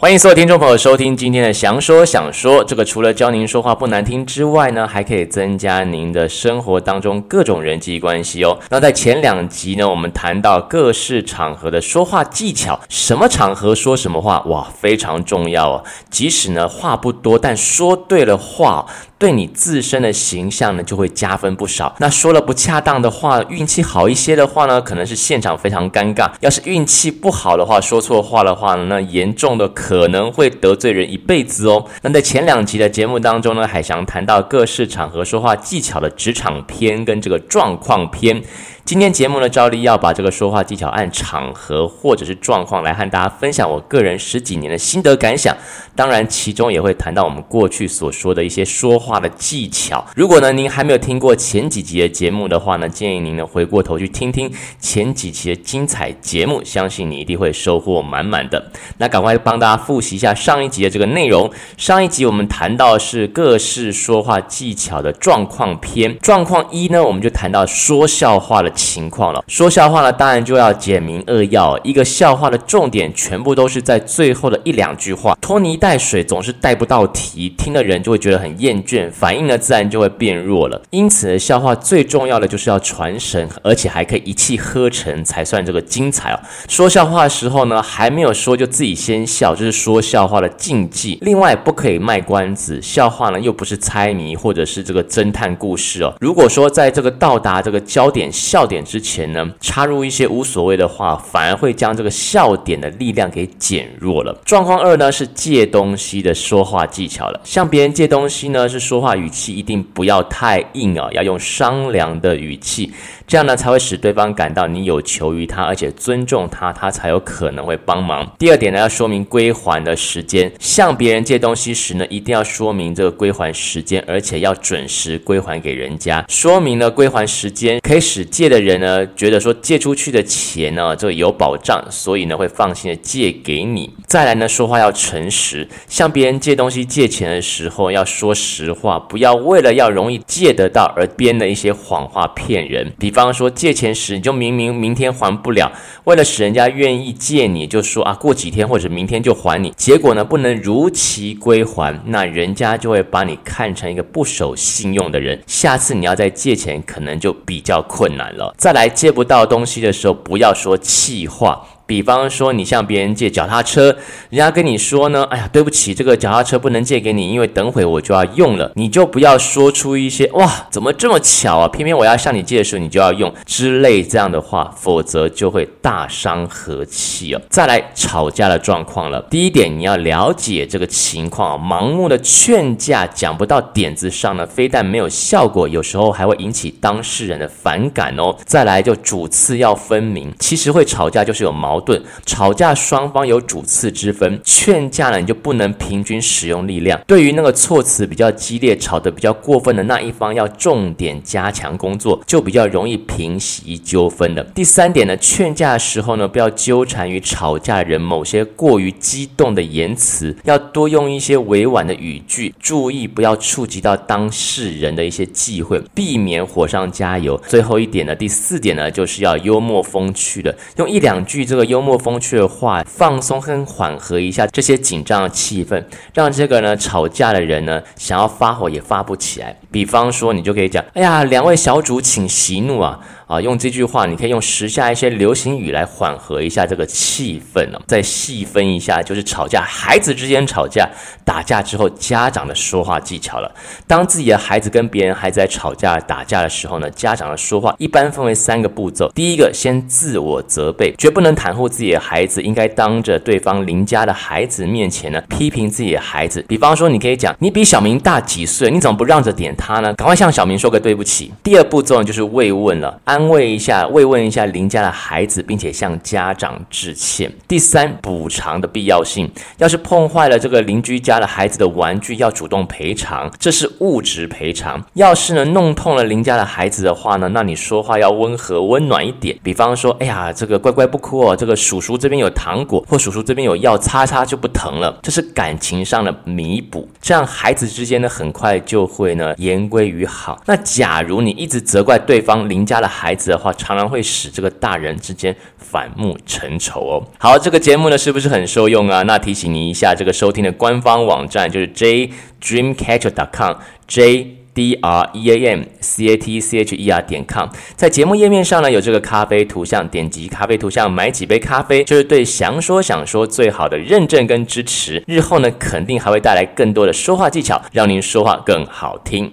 欢迎所有听众朋友收听今天的详说想说，这个除了教您说话不难听之外呢，还可以增加您的生活当中各种人际关系哦。那在前两集呢，我们谈到各式场合的说话技巧，什么场合说什么话，哇，非常重要哦。即使呢话不多，但说对了话，对你自身的形象呢就会加分不少。那说了不恰当的话，运气好一些的话呢，可能是现场非常尴尬；要是运气不好的话，说错话的话呢，那严重的可。能会得罪人一辈子哦。那在前两集的节目当中呢，海翔谈到各式场合说话技巧的职场篇跟这个状况篇。今天节目呢，照例要把这个说话技巧按场合或者是状况来和大家分享我个人十几年的心得感想。当然，其中也会谈到我们过去所说的一些说话的技巧。如果呢您还没有听过前几集的节目的话呢，建议您呢回过头去听听前几期的精彩节目，相信你一定会收获满满的。那赶快帮大家复习一下上一集的这个内容。上一集我们谈到是各式说话技巧的状况篇，状况一呢，我们就谈到说笑话的情况了，说笑话呢，当然就要简明扼要。一个笑话的重点全部都是在最后的一两句话，拖泥带水，总是带不到题，听的人就会觉得很厌倦，反应呢自然就会变弱了。因此，笑话最重要的就是要传神，而且还可以一气呵成，才算这个精彩哦。说笑话的时候呢，还没有说就自己先笑，这、是说笑话的禁忌。另外，不可以卖关子，笑话呢又不是猜谜或者是这个侦探故事哦。如果说在这个到达这个焦点笑笑点之前呢，插入一些无所谓的话，反而会将这个笑点的力量给减弱了。状况二呢是借东西的说话技巧了。向别人借东西呢，是说话语气一定不要太硬啊，要用商量的语气。这样呢，才会使对方感到你有求于他，而且尊重他，他才有可能会帮忙。第二点呢，要说明归还的时间。向别人借东西时呢，一定要说明这个归还时间，而且要准时归还给人家。说明了归还时间，可以使借的人呢觉得说借出去的钱呢，这个有保障，所以呢会放心的借给你。再来呢，说话要诚实，向别人借东西借钱的时候要说实话，不要为了要容易借得到而编的一些谎话骗人。比方说借钱时，你就明明明天还不了，为了使人家愿意借你，就说啊过几天或者明天就还你。结果呢，不能如期归还，那人家就会把你看成一个不守信用的人。下次你要再借钱，可能就比较困难了。再来借不到东西的时候，不要说气话。比方说，你向别人借脚踏车，人家跟你说呢，哎呀，对不起，这个脚踏车不能借给你，因为等会我就要用了。你就不要说出一些哇，怎么这么巧啊，偏偏我要向你借的时候你就要用之类这样的话，否则就会大伤和气哦。再来吵架的状况了，第一点你要了解这个情况，盲目的劝架讲不到点子上呢，非但没有效果，有时候还会引起当事人的反感哦。再来就主次要分明，其实会吵架就是有矛矛。盾吵架双方有主次之分，劝架呢你就不能平均使用力量。对于那个措辞比较激烈、吵得比较过分的那一方，要重点加强工作，就比较容易平息纠纷的。第三点呢，劝架的时候呢，不要纠缠于吵架人某些过于激动的言辞，要多用一些委婉的语句，注意不要触及到当事人的一些忌讳，避免火上加油。最后一点呢，第四点呢，就是要幽默风趣的，用一两句这个。幽默风趣的话，放松跟缓和一下这些紧张的气氛，让这个呢吵架的人呢想要发火也发不起来。比方说，你就可以讲：“哎呀，两位小主，请息怒啊。”啊，用这句话，你可以用时下一些流行语来缓和一下这个气氛。再细分一下，就是吵架，孩子之间吵架、打架之后，家长的说话技巧了。当自己的孩子跟别人孩子在吵架、打架的时候呢，家长的说话一般分为三个步骤。第一个，先自我责备，绝不能袒护自己的孩子，应该当着对方邻家的孩子面前呢，批评自己的孩子。比方说，你可以讲：“你比小明大几岁？你怎么不让着点他呢？赶快向小明说个对不起。”第二步骤呢，就是慰问了，安。安慰一下，慰问一下邻家的孩子，并且向家长致歉。第三，补偿的必要性，要是碰坏了这个邻居家的孩子的玩具，要主动赔偿，这是物质赔偿。要是呢弄痛了邻家的孩子的话呢，那你说话要温和温暖一点。比方说，哎呀，这个乖乖不哭哦，这个叔叔这边有糖果，或叔叔这边有药，擦擦就不疼了。这是感情上的弥补，这样孩子之间呢很快就会呢言归于好。那假如你一直责怪对方邻家的孩孩子的话，常常会使这个大人之间反目成仇哦。好，这个节目呢是不是很受用啊？那提醒您一下，这个收听的官方网站就是 j dreamcatcher dot com j d r e a m c a t c h e r 点 com，在节目页面上呢有这个咖啡图像，点击咖啡图像买几杯咖啡，就是对想说想说最好的认证跟支持。日后呢肯定还会带来更多的说话技巧，让您说话更好听。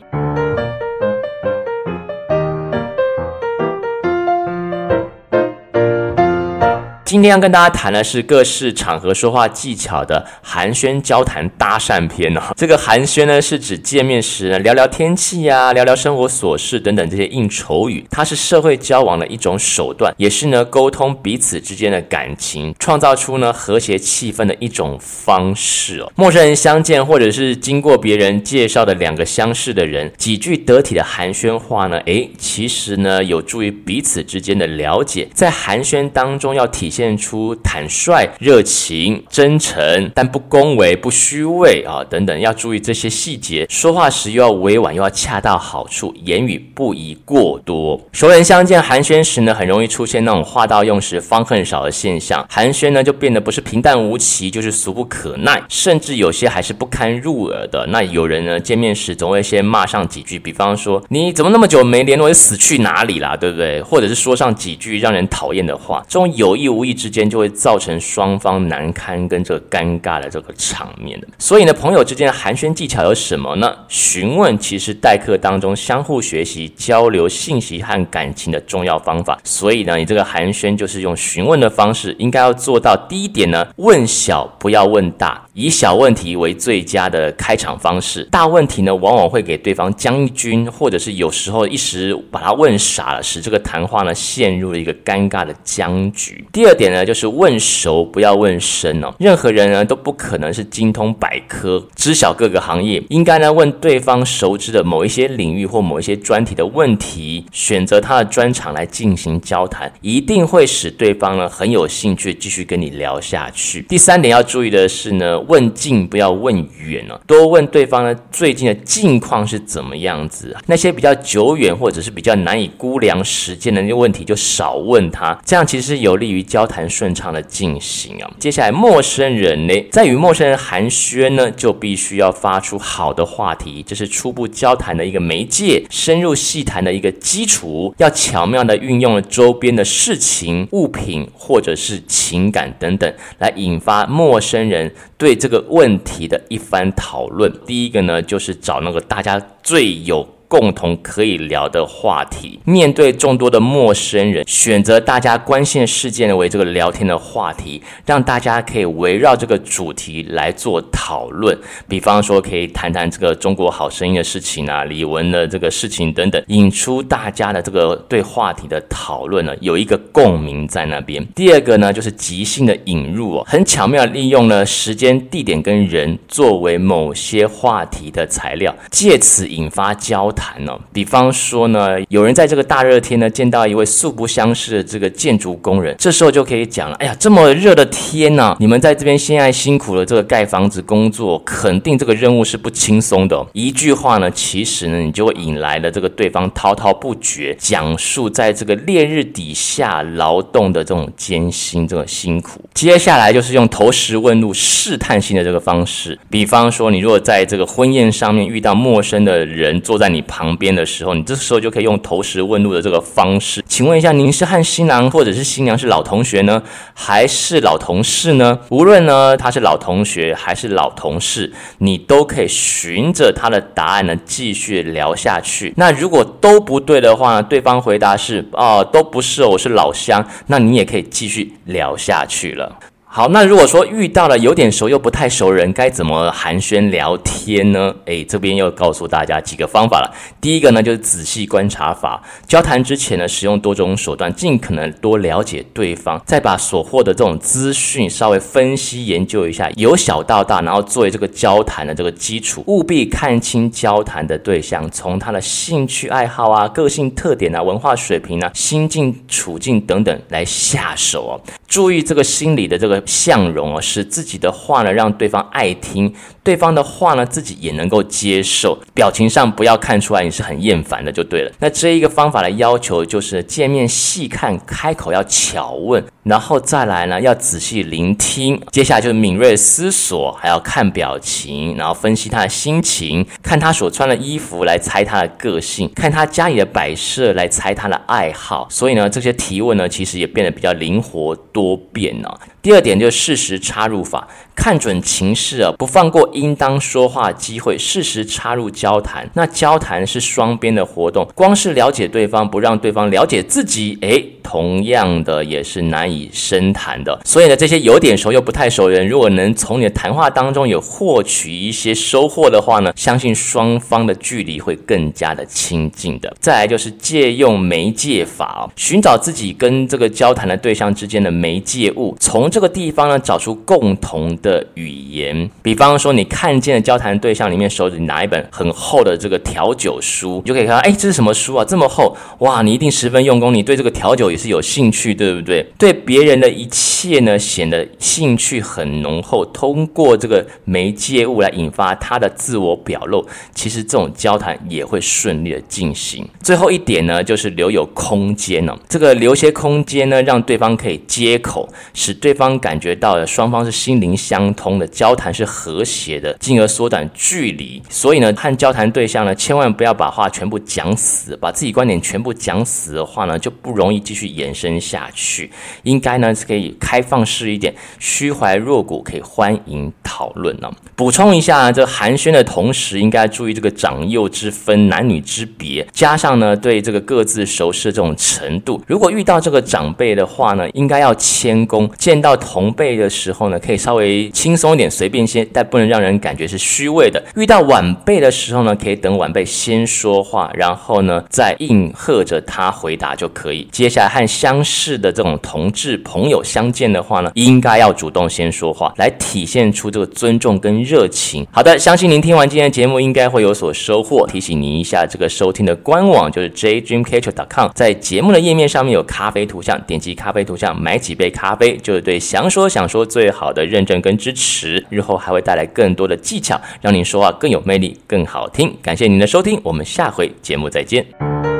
今天要跟大家谈的是各式场合说话技巧的寒暄交谈搭讪篇哦。这个寒暄呢，是指见面时呢聊聊天气呀、聊聊生活琐事等等这些应酬语。它是社会交往的一种手段，也是呢沟通彼此之间的感情，创造出呢和谐气氛的一种方式哦。陌生人相见，或者是经过别人介绍的两个相识的人，几句得体的寒暄话呢，诶，其实呢有助于彼此之间的了解。在寒暄当中要体现。现出坦率、热情、真诚，但不恭维、不虚伪啊，等等，要注意这些细节。说话时又要委婉，又要恰到好处，言语不宜过多。熟人相见寒暄时呢，很容易出现那种话到用时方恨少的现象，寒暄呢就变得不是平淡无奇，就是俗不可耐，甚至有些还是不堪入耳的。那有人呢见面时总会先骂上几句，比方说你怎么那么久没联络，死去哪里啦，对不对？或者是说上几句让人讨厌的话，这种有意无意。之间就会造成双方难堪跟这个尴尬的这个场面的，所以呢，朋友之间的寒暄技巧有什么呢？询问其实待客当中相互学习、交流信息和感情的重要方法。所以呢，你这个寒暄就是用询问的方式，应该要做到第一点呢，问小不要问大，以小问题为最佳的开场方式。大问题呢，往往会给对方将军，或者是有时候一时把他问傻了，使这个谈话呢陷入了一个尴尬的僵局。第二点呢，就是问熟不要问深哦。任何人呢都不可能是精通百科，知晓各个行业，应该呢问对方熟知的某一些领域或某一些专题的问题，选择他的专长来进行交谈，一定会使对方呢很有兴趣继续跟你聊下去。第三点要注意的是呢，问近不要问远哦，多问对方呢最近的近况是怎么样子，那些比较久远或者是比较难以估量时间的那些问题就少问他，这样其实是有利于交谈。顺畅的进行啊，接下来陌生人呢，在与陌生人寒暄呢，就必须要发出好的话题，这是初步交谈的一个媒介，深入细谈的一个基础，要巧妙地运用了周边的事情、物品或者是情感等等，来引发陌生人对这个问题的一番讨论。第一个呢，就是找那个大家最有。共同可以聊的话题，面对众多的陌生人，选择大家关心的事件为这个聊天的话题，让大家可以围绕这个主题来做讨论。比方说，可以谈谈这个中国好声音的事情啊，李玟的这个事情等等，引出大家的这个对话题的讨论呢，有一个共鸣在那边。第二个呢，就是即兴的引入哦，很巧妙利用了时间、地点跟人作为某些话题的材料，借此引发交。谈呢，比方说呢，有人在这个大热天呢见到一位素不相识的这个建筑工人，这时候就可以讲了，哎呀，这么热的天呐，你们在这边现在辛苦了，这个盖房子工作，肯定这个任务是不轻松的。一句话呢，其实呢，你就会引来了这个对方滔滔不绝讲述在这个烈日底下劳动的这种艰辛，这种辛苦。接下来就是用投石问路、试探性的这个方式，比方说，你如果在这个婚宴上面遇到陌生的人坐在你旁边的时候，你这时候就可以用投石问路的这个方式，请问一下，您是和新郎或者是新娘是老同学呢，还是老同事呢？无论呢他是老同学还是老同事，你都可以循着他的答案呢继续聊下去。那如果都不对的话，对方回答是哦，都不是哦，我是老乡，那你也可以继续聊下去了。好，那如果说遇到了有点熟又不太熟人，该怎么寒暄聊天呢？诶，这边又告诉大家几个方法了。第一个呢，就是仔细观察法。交谈之前呢，使用多种手段，尽可能多了解对方，再把所获得这种资讯稍微分析研究一下，由小到大，然后作为这个交谈的这个基础。务必看清交谈的对象，从他的兴趣爱好啊、个性特点啊、文化水平啊、心境处境等等来下手哦。注意这个心理的这个。相容哦，使自己的话呢让对方爱听，对方的话呢自己也能够接受，表情上不要看出来你是很厌烦的就对了。那这一个方法的要求就是见面细看，开口要巧问，然后再来呢要仔细聆听，接下来就是敏锐思索，还要看表情，然后分析他的心情，看他所穿的衣服来猜他的个性，看他家里的摆设来猜他的爱好。所以呢，这些提问呢其实也变得比较灵活多变呢、第二点就是适时插入法，看准情势啊，不放过应当说话机会，适时插入交谈。那交谈是双边的活动，光是了解对方，不让对方了解自己，诶，同样的也是难以深谈的。所以呢，这些有点熟又不太熟人，如果能从你的谈话当中有获取一些收获的话呢，相信双方的距离会更加的亲近的。再来就是借用媒介法，寻找自己跟这个交谈的对象之间的媒介物，从这个地方呢，找出共同的的语言。比方说，你看见的交谈对象里面手里拿一本很厚的这个调酒书，你就可以看到，哎，这是什么书啊？这么厚，哇！你一定十分用功，你对这个调酒也是有兴趣，对不对？对别人的一切呢，显得兴趣很浓厚。通过这个媒介物来引发他的自我表露，其实这种交谈也会顺利的进行。最后一点呢，就是留有空间呢、这个留些空间呢，让对方可以接口，使对方。感觉到双方是心灵相相通的，交谈是和谐的，进而缩短距离。所以呢，和交谈对象呢，千万不要把话全部讲死，把自己观点全部讲死的话呢，就不容易继续延伸下去。应该呢，是可以开放式一点，虚怀若谷，可以欢迎讨论呢、补充一下，这寒暄的同时，应该注意这个长幼之分、男女之别，加上呢，对这个各自熟识的这种程度。如果遇到这个长辈的话呢，应该要谦恭，见到。同辈的时候呢，可以稍微轻松一点，随便些，但不能让人感觉是虚伪的。遇到晚辈的时候呢，可以等晚辈先说话，然后呢再应和着他回答就可以。接下来和相识的这种同志朋友相见的话呢，应该要主动先说话，来体现出这个尊重跟热情。好的，相信您听完今天的节目应该会有所收获。提醒您一下，这个收听的官网就是 jdreamcatcher.com，在节目的页面上面有咖啡图像，点击咖啡图像买几杯咖啡，就是对。想说想说最好的认证跟支持，日后还会带来更多的技巧，让您说话更有魅力、更好听。感谢您的收听，我们下回节目再见。